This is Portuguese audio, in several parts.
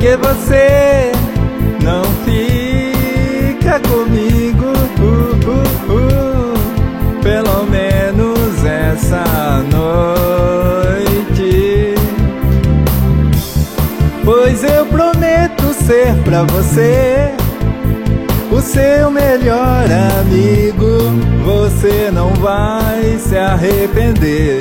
que você não fica comigo? Uh, uh, uh, pelo menos essa noite. Pois eu prometo ser pra você o seu melhor amigo. Você não vai se arrepender.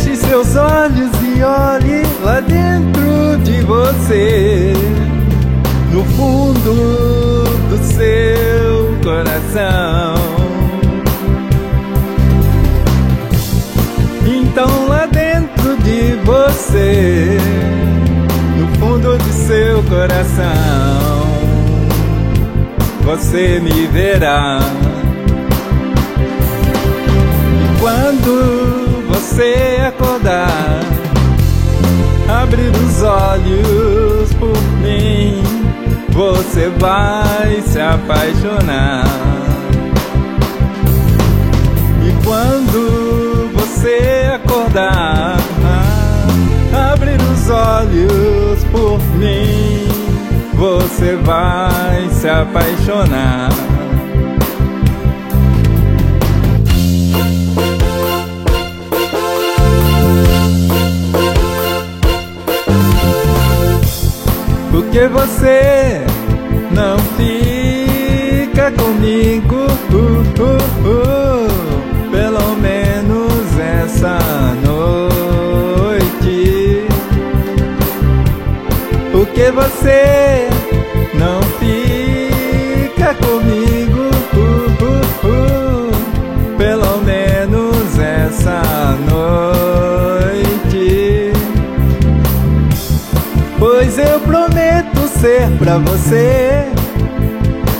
Feche seus olhos e olhe lá dentro de você, no fundo do seu coração. Então lá dentro de você, no fundo de seu coração, você me verá. E quando você acordar, abrir os olhos por mim, você vai se apaixonar. E quando você acordar, abrir os olhos por mim, você vai se apaixonar. Porque você não fica comigo? Ser pra você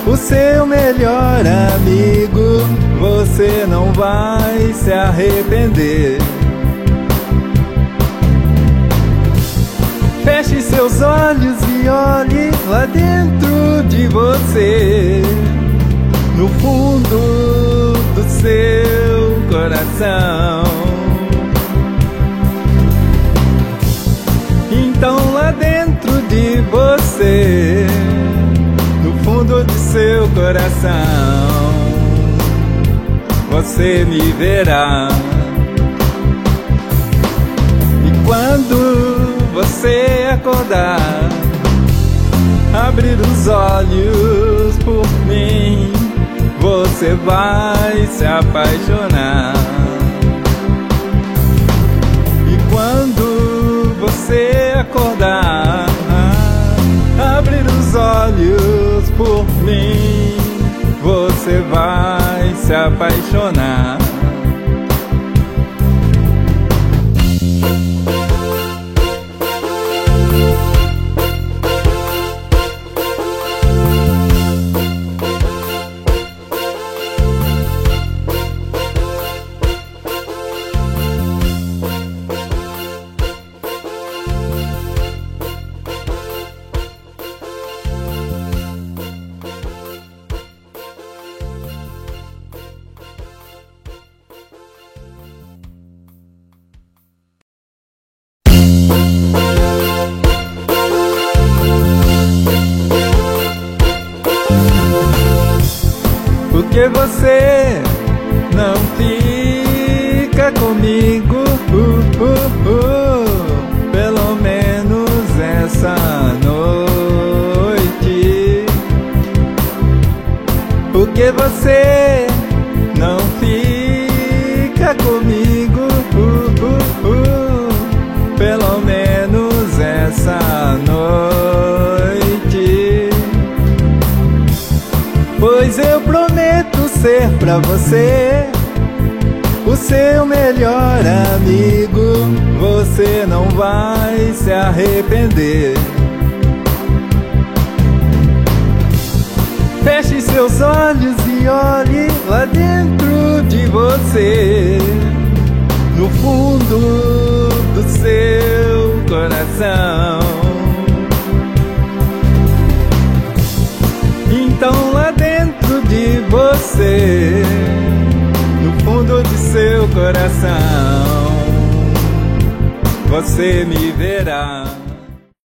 o seu melhor amigo. Você não vai se arrepender. Feche seus olhos e olhe lá dentro de você, no fundo do seu coração. Você, no fundo de seu coração, você me verá. E quando você acordar, abrir os olhos por mim, você vai se apaixonar. Você vai se apaixonar. Porque você ser pra você o seu melhor amigo. Você não vai se arrepender. Feche seus olhos e olhe lá dentro de você, no fundo do seu coração. Você, no fundo de seu coração, você me verá.